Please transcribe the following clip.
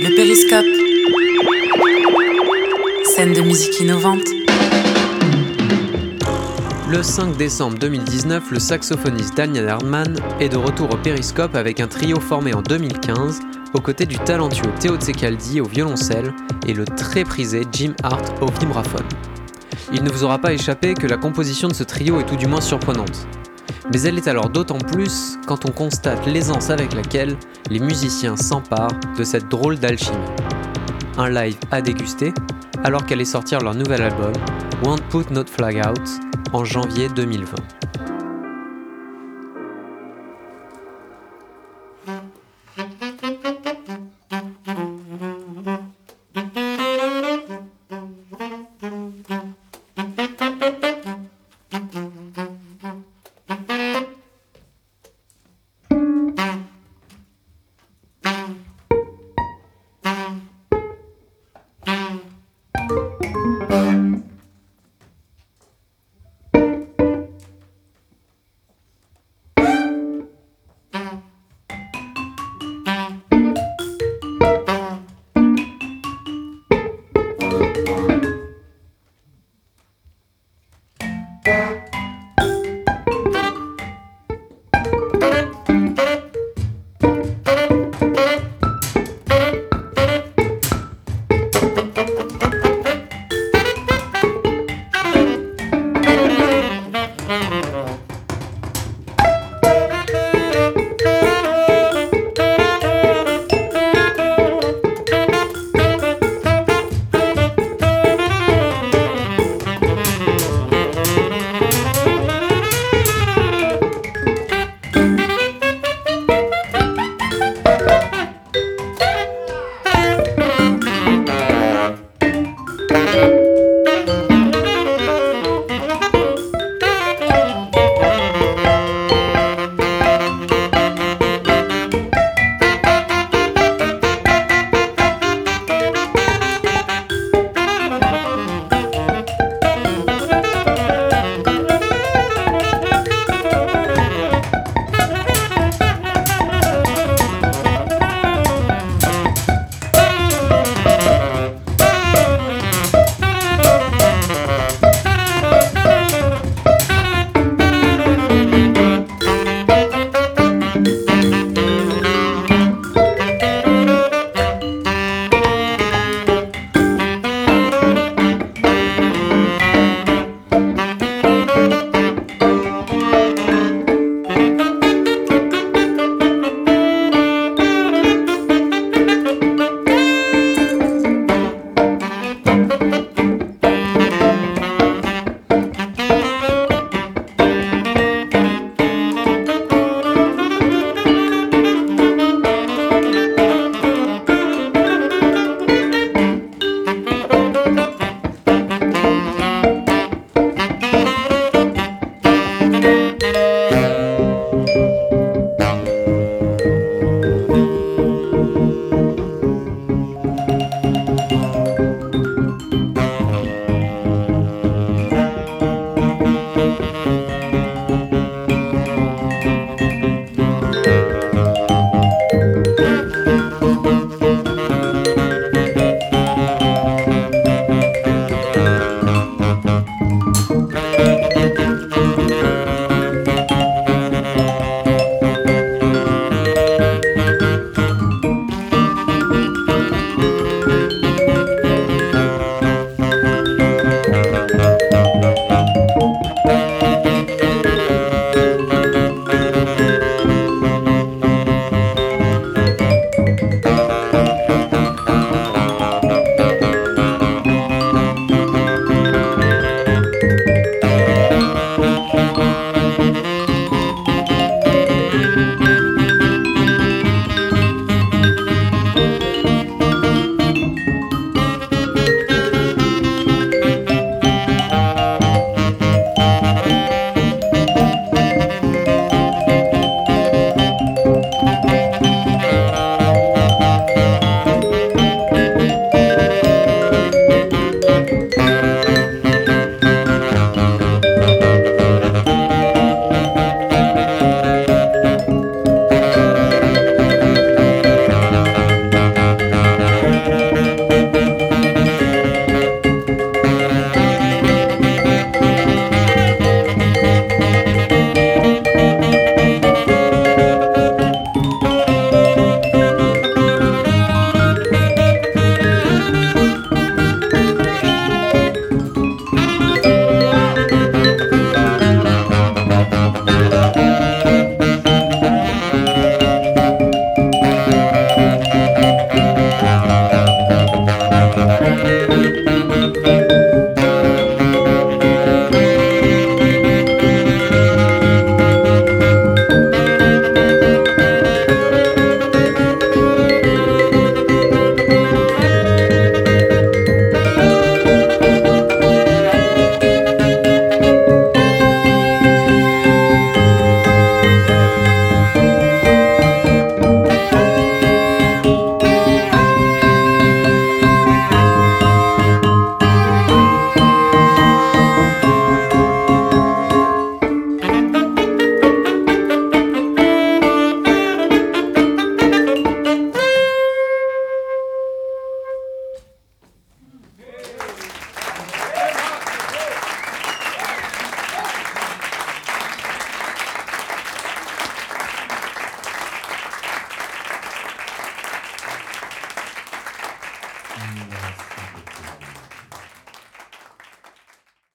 Le périscope. Scène de musique innovante. Le 5 décembre 2019, le saxophoniste Daniel Hardman est de retour au périscope avec un trio formé en 2015 aux côtés du talentueux Théo Tsekaldi au violoncelle et le très prisé Jim Hart au vibraphone. Il ne vous aura pas échappé que la composition de ce trio est tout du moins surprenante. Mais elle est alors d'autant plus quand on constate l'aisance avec laquelle les musiciens s'emparent de cette drôle d'alchimie. Un live à déguster alors qu'allait sortir leur nouvel album Won't Put Not Flag Out en janvier 2020.